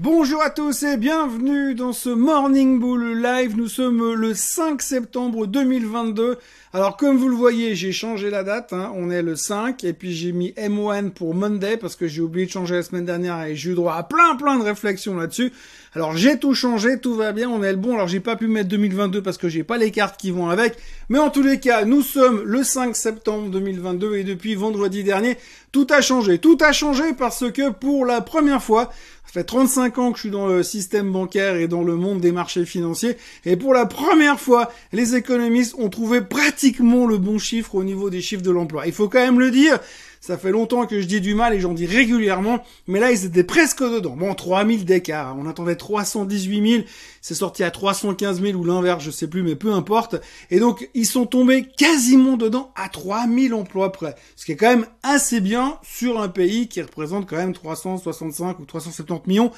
Bonjour à tous et bienvenue dans ce Morning Bull Live. Nous sommes le 5 septembre 2022. Alors comme vous le voyez, j'ai changé la date. Hein. On est le 5 et puis j'ai mis M1 pour Monday parce que j'ai oublié de changer la semaine dernière et j'ai eu droit à plein plein de réflexions là-dessus. Alors j'ai tout changé, tout va bien, on est le bon. Alors j'ai pas pu mettre 2022 parce que j'ai pas les cartes qui vont avec. Mais en tous les cas, nous sommes le 5 septembre 2022 et depuis vendredi dernier, tout a changé. Tout a changé parce que pour la première fois, ça fait 35 ans que je suis dans le système bancaire et dans le monde des marchés financiers. Et pour la première fois, les économistes ont trouvé pratiquement le bon chiffre au niveau des chiffres de l'emploi. Il faut quand même le dire. Ça fait longtemps que je dis du mal et j'en dis régulièrement, mais là ils étaient presque dedans. Bon, 3000 d'écart, on attendait 318 000, c'est sorti à 315 000 ou l'inverse, je sais plus, mais peu importe. Et donc ils sont tombés quasiment dedans à 3000 emplois près, ce qui est quand même assez bien sur un pays qui représente quand même 365 ou 370 millions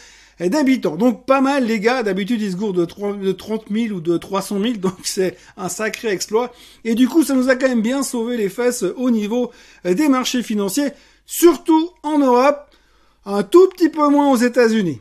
d'habitants. Donc pas mal les gars, d'habitude ils se gourdent de, 30 000 ou de 300 000, donc c'est un sacré exploit. Et du coup ça nous a quand même bien sauvé les fesses au niveau euh, des marchés financiers, surtout en Europe, un tout petit peu moins aux États-Unis.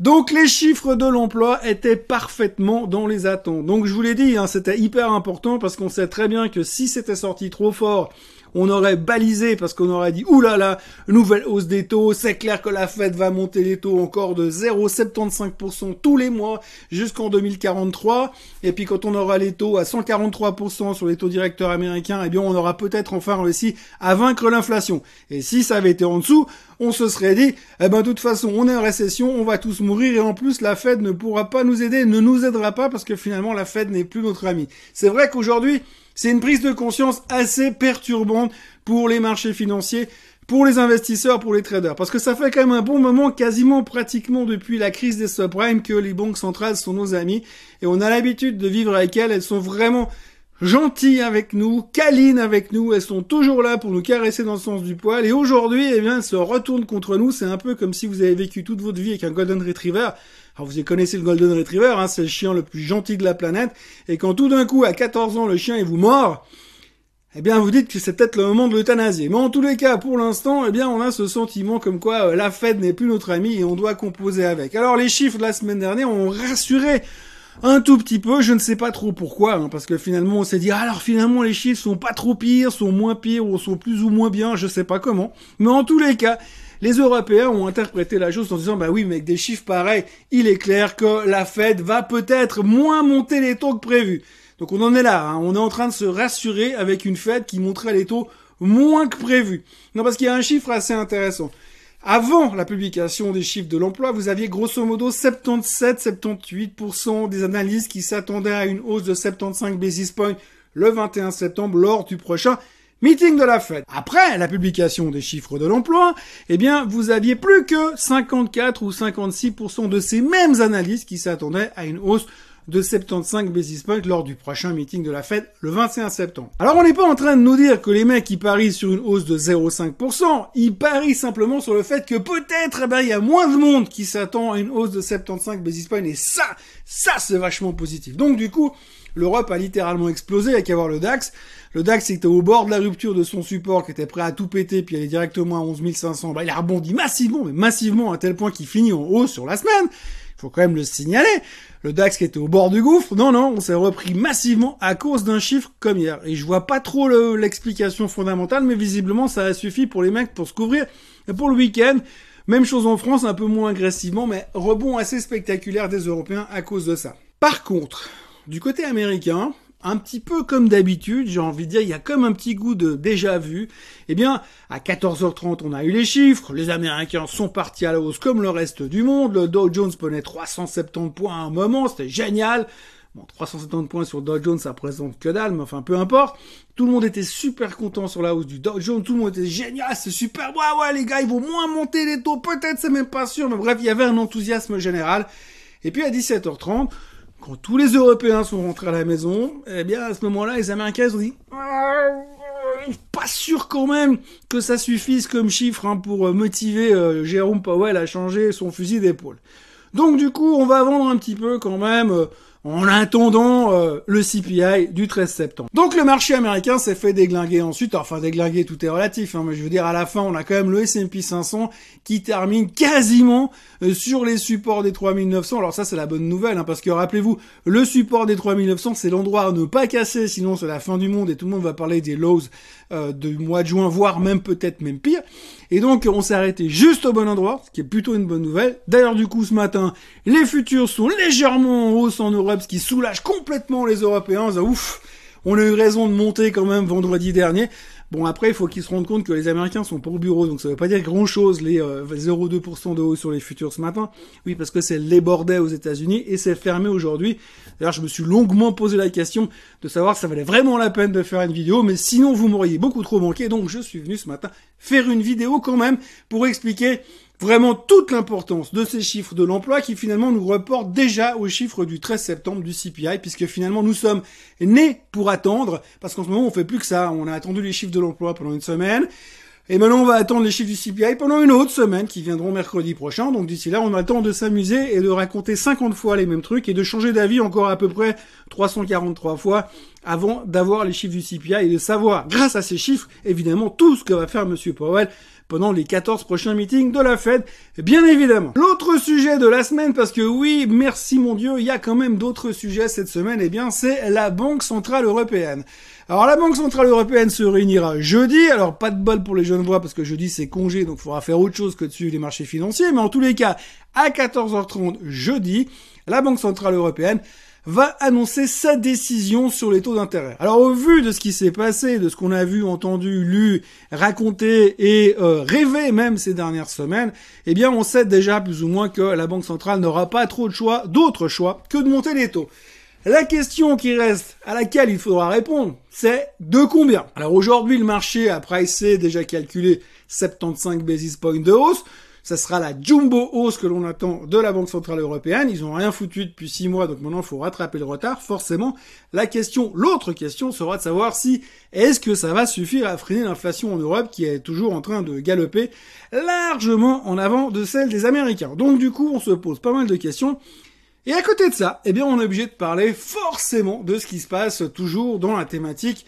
Donc les chiffres de l'emploi étaient parfaitement dans les attentes. Donc je vous l'ai dit, hein, c'était hyper important parce qu'on sait très bien que si c'était sorti trop fort on aurait balisé parce qu'on aurait dit oulala, là là, nouvelle hausse des taux, c'est clair que la Fed va monter les taux encore de 0,75% tous les mois jusqu'en 2043. Et puis quand on aura les taux à 143% sur les taux directeurs américains, eh bien on aura peut-être enfin réussi à vaincre l'inflation. Et si ça avait été en dessous, on se serait dit, eh ben de toute façon, on est en récession, on va tous mourir et en plus la Fed ne pourra pas nous aider, ne nous aidera pas parce que finalement la Fed n'est plus notre ami. C'est vrai qu'aujourd'hui, c'est une prise de conscience assez perturbante pour les marchés financiers, pour les investisseurs, pour les traders. Parce que ça fait quand même un bon moment, quasiment pratiquement depuis la crise des subprimes, que les banques centrales sont nos amis. Et on a l'habitude de vivre avec elles. Elles sont vraiment gentilles avec nous, câlines avec nous, elles sont toujours là pour nous caresser dans le sens du poil, et aujourd'hui, eh bien, elles se retournent contre nous, c'est un peu comme si vous avez vécu toute votre vie avec un Golden Retriever, alors vous connaissez le Golden Retriever, hein, c'est le chien le plus gentil de la planète, et quand tout d'un coup, à 14 ans, le chien il vous mord, eh bien vous dites que c'est peut-être le moment de l'euthanasier. Mais en tous les cas, pour l'instant, eh bien on a ce sentiment comme quoi euh, la Fed n'est plus notre ami et on doit composer avec. Alors les chiffres de la semaine dernière ont rassuré un tout petit peu, je ne sais pas trop pourquoi, hein, parce que finalement on s'est dit, ah, alors finalement les chiffres sont pas trop pires, sont moins pires ou sont plus ou moins bien, je sais pas comment. Mais en tous les cas, les Européens ont interprété la chose en disant, bah oui, mais avec des chiffres pareils, il est clair que la Fed va peut-être moins monter les taux que prévu. Donc on en est là, hein. on est en train de se rassurer avec une Fed qui montrait les taux moins que prévu. Non, parce qu'il y a un chiffre assez intéressant. Avant la publication des chiffres de l'emploi, vous aviez grosso modo 77-78% des analyses qui s'attendaient à une hausse de 75 basis points le 21 septembre lors du prochain meeting de la Fed. Après la publication des chiffres de l'emploi, eh bien, vous aviez plus que 54 ou 56% de ces mêmes analyses qui s'attendaient à une hausse de 75 basis points lors du prochain meeting de la Fed le 21 septembre. Alors on n'est pas en train de nous dire que les mecs qui parient sur une hausse de 0,5%, ils parient simplement sur le fait que peut-être eh ben, il y a moins de monde qui s'attend à une hausse de 75 basis points et ça, ça c'est vachement positif. Donc du coup, l'Europe a littéralement explosé avec avoir le DAX. Le DAX était au bord de la rupture de son support, qui était prêt à tout péter, puis aller directement à 11 500. Bah, il a rebondi massivement, mais massivement à tel point qu'il finit en hausse sur la semaine. Faut quand même le signaler le DAX qui était au bord du gouffre. Non, non, on s'est repris massivement à cause d'un chiffre comme hier. Et je vois pas trop l'explication fondamentale, mais visiblement ça a suffi pour les mecs pour se couvrir. Et pour le week-end, même chose en France, un peu moins agressivement, mais rebond assez spectaculaire des Européens à cause de ça. Par contre, du côté américain, un petit peu comme d'habitude, j'ai envie de dire, il y a comme un petit goût de déjà vu. Eh bien, à 14h30, on a eu les chiffres, les Américains sont partis à la hausse comme le reste du monde, le Dow Jones prenait 370 points à un moment, c'était génial. Bon, 370 points sur Dow Jones, ça présente que dalle, mais enfin, peu importe. Tout le monde était super content sur la hausse du Dow Jones, tout le monde était génial, c'est super, ouais, ouais, les gars, ils vont moins monter les taux, peut-être, c'est même pas sûr, mais bref, il y avait un enthousiasme général. Et puis à 17h30, quand tous les Européens sont rentrés à la maison, eh bien à ce moment-là, les Américains ont dit pas sûr quand même que ça suffise comme chiffre hein, pour euh, motiver euh, Jérôme Powell à changer son fusil d'épaule. Donc du coup, on va vendre un petit peu quand même, euh, en attendant euh, le CPI du 13 septembre. Donc le marché américain s'est fait déglinguer ensuite, enfin déglinguer tout est relatif, hein, mais je veux dire à la fin on a quand même le S&P 500 qui termine quasiment euh, sur les supports des 3900. Alors ça c'est la bonne nouvelle, hein, parce que rappelez-vous, le support des 3900 c'est l'endroit à ne pas casser, sinon c'est la fin du monde et tout le monde va parler des lows euh, du mois de juin, voire même peut-être même pire. Et donc on s'est arrêté juste au bon endroit, ce qui est plutôt une bonne nouvelle. D'ailleurs du coup ce matin, les futurs sont légèrement en hausse en Europe ce qui soulage complètement les Européens. ouf, on a eu raison de monter quand même vendredi dernier. Bon après, il faut qu'ils se rendent compte que les Américains sont au bureau, donc ça veut pas dire grand chose les 0,2% euh, de hausse sur les futurs ce matin. Oui, parce que c'est les bordels aux États-Unis et c'est fermé aujourd'hui. D'ailleurs, je me suis longuement posé la question de savoir si ça valait vraiment la peine de faire une vidéo, mais sinon vous m'auriez beaucoup trop manqué, donc je suis venu ce matin faire une vidéo quand même pour expliquer vraiment toute l'importance de ces chiffres de l'emploi qui finalement nous reportent déjà aux chiffres du 13 septembre du CPI puisque finalement nous sommes nés pour attendre parce qu'en ce moment on fait plus que ça. On a attendu les chiffres de l'emploi pendant une semaine. Et maintenant, on va attendre les chiffres du CPI pendant une autre semaine qui viendront mercredi prochain. Donc d'ici là, on a le temps de s'amuser et de raconter 50 fois les mêmes trucs et de changer d'avis encore à peu près 343 fois avant d'avoir les chiffres du CPI et de savoir, grâce à ces chiffres, évidemment, tout ce que va faire Monsieur Powell pendant les 14 prochains meetings de la Fed, bien évidemment. L'autre sujet de la semaine, parce que oui, merci mon Dieu, il y a quand même d'autres sujets cette semaine, eh bien c'est la Banque Centrale Européenne. Alors la Banque Centrale Européenne se réunira jeudi, alors pas de bol pour les jeunes voix parce que jeudi c'est congé, donc il faudra faire autre chose que de suivre les marchés financiers, mais en tous les cas, à 14h30 jeudi, la Banque Centrale Européenne va annoncer sa décision sur les taux d'intérêt. Alors au vu de ce qui s'est passé, de ce qu'on a vu, entendu, lu, raconté et euh, rêvé même ces dernières semaines, eh bien on sait déjà plus ou moins que la Banque centrale n'aura pas trop de choix, d'autres choix, que de monter les taux. La question qui reste, à laquelle il faudra répondre, c'est de combien? Alors aujourd'hui, le marché a pricé, déjà calculé 75 basis points de hausse. Ça sera la jumbo hausse que l'on attend de la Banque Centrale Européenne. Ils ont rien foutu depuis six mois, donc maintenant il faut rattraper le retard. Forcément, la question, l'autre question sera de savoir si est-ce que ça va suffire à freiner l'inflation en Europe qui est toujours en train de galoper largement en avant de celle des Américains. Donc du coup, on se pose pas mal de questions. Et à côté de ça, eh bien, on est obligé de parler forcément de ce qui se passe toujours dans la thématique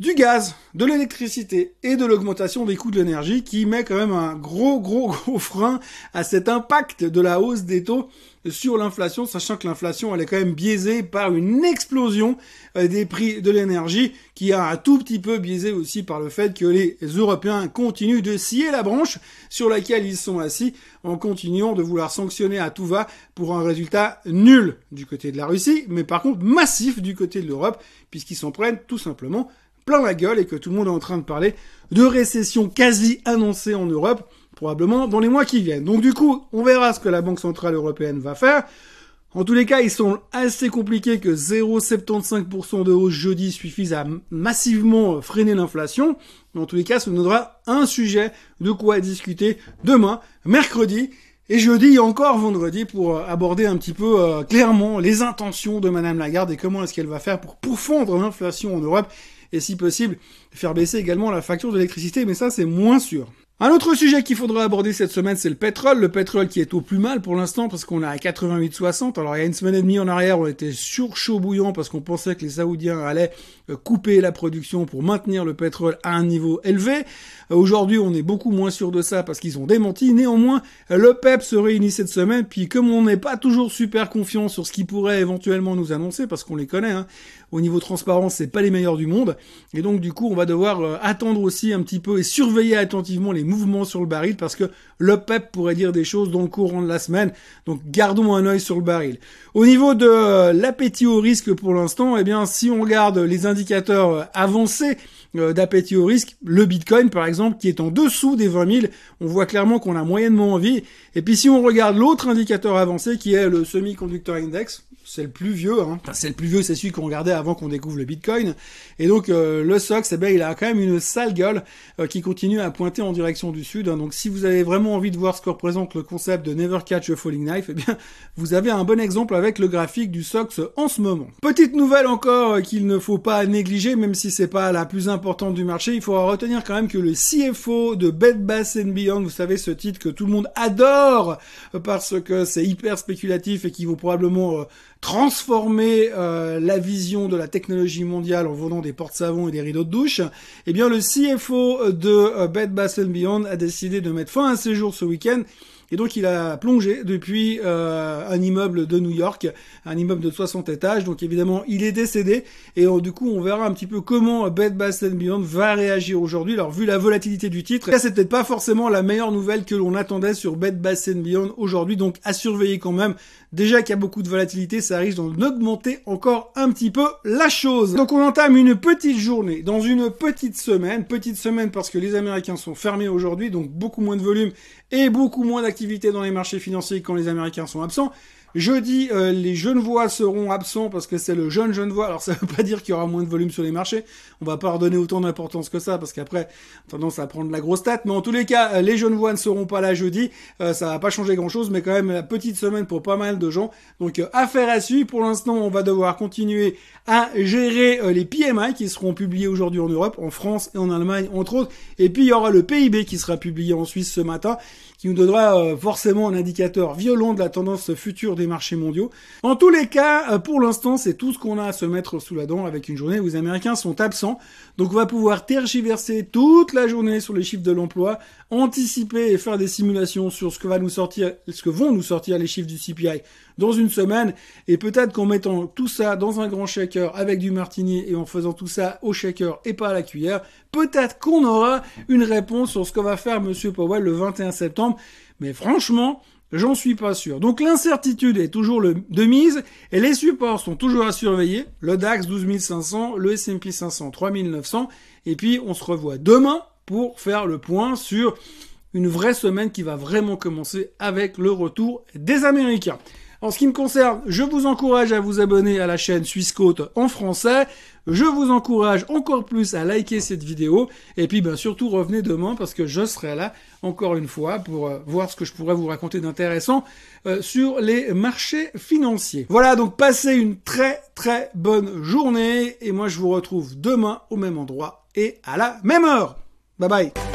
du gaz, de l'électricité et de l'augmentation des coûts de l'énergie qui met quand même un gros gros gros frein à cet impact de la hausse des taux sur l'inflation, sachant que l'inflation elle est quand même biaisée par une explosion euh, des prix de l'énergie qui a un tout petit peu biaisé aussi par le fait que les Européens continuent de scier la branche sur laquelle ils sont assis en continuant de vouloir sanctionner à tout va pour un résultat nul du côté de la Russie, mais par contre massif du côté de l'Europe puisqu'ils s'en prennent tout simplement plein la gueule et que tout le monde est en train de parler de récession quasi annoncée en Europe, probablement dans les mois qui viennent. Donc du coup, on verra ce que la Banque Centrale Européenne va faire. En tous les cas, il semble assez compliqué que 0,75% de hausse jeudi suffise à massivement freiner l'inflation. En tous les cas, ce nous donnera un sujet de quoi discuter demain, mercredi, et jeudi et encore vendredi pour euh, aborder un petit peu euh, clairement les intentions de Madame Lagarde et comment est-ce qu'elle va faire pour pourfendre l'inflation en Europe et si possible faire baisser également la facture d'électricité, mais ça c'est moins sûr. Un autre sujet qu'il faudra aborder cette semaine, c'est le pétrole. Le pétrole qui est au plus mal pour l'instant parce qu'on est à 88,60. Alors il y a une semaine et demie en arrière, on était sur chaud bouillant parce qu'on pensait que les Saoudiens allaient euh, couper la production pour maintenir le pétrole à un niveau élevé. Euh, aujourd'hui, on est beaucoup moins sûr de ça parce qu'ils ont démenti. Néanmoins, le PEP se réunit cette semaine. Puis comme on n'est pas toujours super confiant sur ce qu'ils pourrait éventuellement nous annoncer, parce qu'on les connaît, hein, au niveau transparence, c'est pas les meilleurs du monde. Et donc du coup, on va devoir euh, attendre aussi un petit peu et surveiller attentivement les mouvements sur le baril parce que le PEP pourrait dire des choses dans le courant de la semaine. Donc gardons un œil sur le baril. Au niveau de euh, l'appétit au risque pour l'instant, eh bien si on regarde les indicateurs euh, avancés d'appétit au risque, le Bitcoin par exemple qui est en dessous des 20 000, on voit clairement qu'on a moyennement envie. Et puis si on regarde l'autre indicateur avancé qui est le semi-conductor index, c'est le plus vieux. Hein. c'est le plus vieux, c'est celui qu'on regardait avant qu'on découvre le Bitcoin. Et donc euh, le SOX, eh ben, il a quand même une sale gueule euh, qui continue à pointer en direction du sud. Hein. Donc si vous avez vraiment envie de voir ce que représente le concept de Never Catch a Falling Knife, eh bien vous avez un bon exemple avec le graphique du SOX en ce moment. Petite nouvelle encore euh, qu'il ne faut pas négliger, même si c'est pas la plus importante du marché, il faudra retenir quand même que le CFO de Bed Bath Beyond. Vous savez, ce titre que tout le monde adore parce que c'est hyper spéculatif et qui vont probablement transformer la vision de la technologie mondiale en vendant des portes-savons et des rideaux de douche. Eh bien, le CFO de Bed Bath Beyond a décidé de mettre fin à ses ce week-end et donc il a plongé depuis euh, un immeuble de New York, un immeuble de 60 étages. Donc évidemment, il est décédé. Et euh, du coup, on verra un petit peu comment Bed Bath Beyond va réagir aujourd'hui. Alors vu la volatilité du titre, c'est peut-être pas forcément la meilleure nouvelle que l'on attendait sur Bed Bath Beyond aujourd'hui. Donc à surveiller quand même. Déjà qu'il y a beaucoup de volatilité, ça risque d'augmenter encore un petit peu la chose. Donc on entame une petite journée dans une petite semaine. Petite semaine parce que les Américains sont fermés aujourd'hui, donc beaucoup moins de volume et beaucoup moins d'activité dans les marchés financiers quand les Américains sont absents. Jeudi, euh, les Genevois seront absents parce que c'est le jeune Genevois. Alors ça veut pas dire qu'il y aura moins de volume sur les marchés. On va pas redonner autant d'importance que ça parce qu'après, tendance à prendre la grosse tête. Mais en tous les cas, euh, les Genevois ne seront pas là jeudi. Euh, ça va pas changer grand chose, mais quand même la petite semaine pour pas mal de gens. Donc affaire à suivre. Pour l'instant, on va devoir continuer à gérer les PMI qui seront publiés aujourd'hui en Europe, en France et en Allemagne entre autres. Et puis il y aura le PIB qui sera publié en Suisse ce matin, qui nous donnera forcément un indicateur violent de la tendance future marchés mondiaux. En tous les cas, euh, pour l'instant, c'est tout ce qu'on a à se mettre sous la dent avec une journée où les Américains sont absents. Donc on va pouvoir tergiverser toute la journée sur les chiffres de l'emploi, anticiper et faire des simulations sur ce que va nous sortir, ce que vont nous sortir les chiffres du CPI dans une semaine. Et peut-être qu'en mettant tout ça dans un grand shaker avec du martini et en faisant tout ça au shaker et pas à la cuillère, peut-être qu'on aura une réponse sur ce que va faire Monsieur Powell le 21 septembre. Mais franchement, J'en suis pas sûr. Donc l'incertitude est toujours de mise et les supports sont toujours à surveiller. Le DAX 12500, le S&P 500 3900 et puis on se revoit demain pour faire le point sur une vraie semaine qui va vraiment commencer avec le retour des Américains. En ce qui me concerne, je vous encourage à vous abonner à la chaîne Suisse Côte en français. Je vous encourage encore plus à liker cette vidéo. Et puis, ben, surtout, revenez demain parce que je serai là encore une fois pour euh, voir ce que je pourrais vous raconter d'intéressant euh, sur les marchés financiers. Voilà, donc passez une très très bonne journée. Et moi, je vous retrouve demain au même endroit et à la même heure. Bye bye.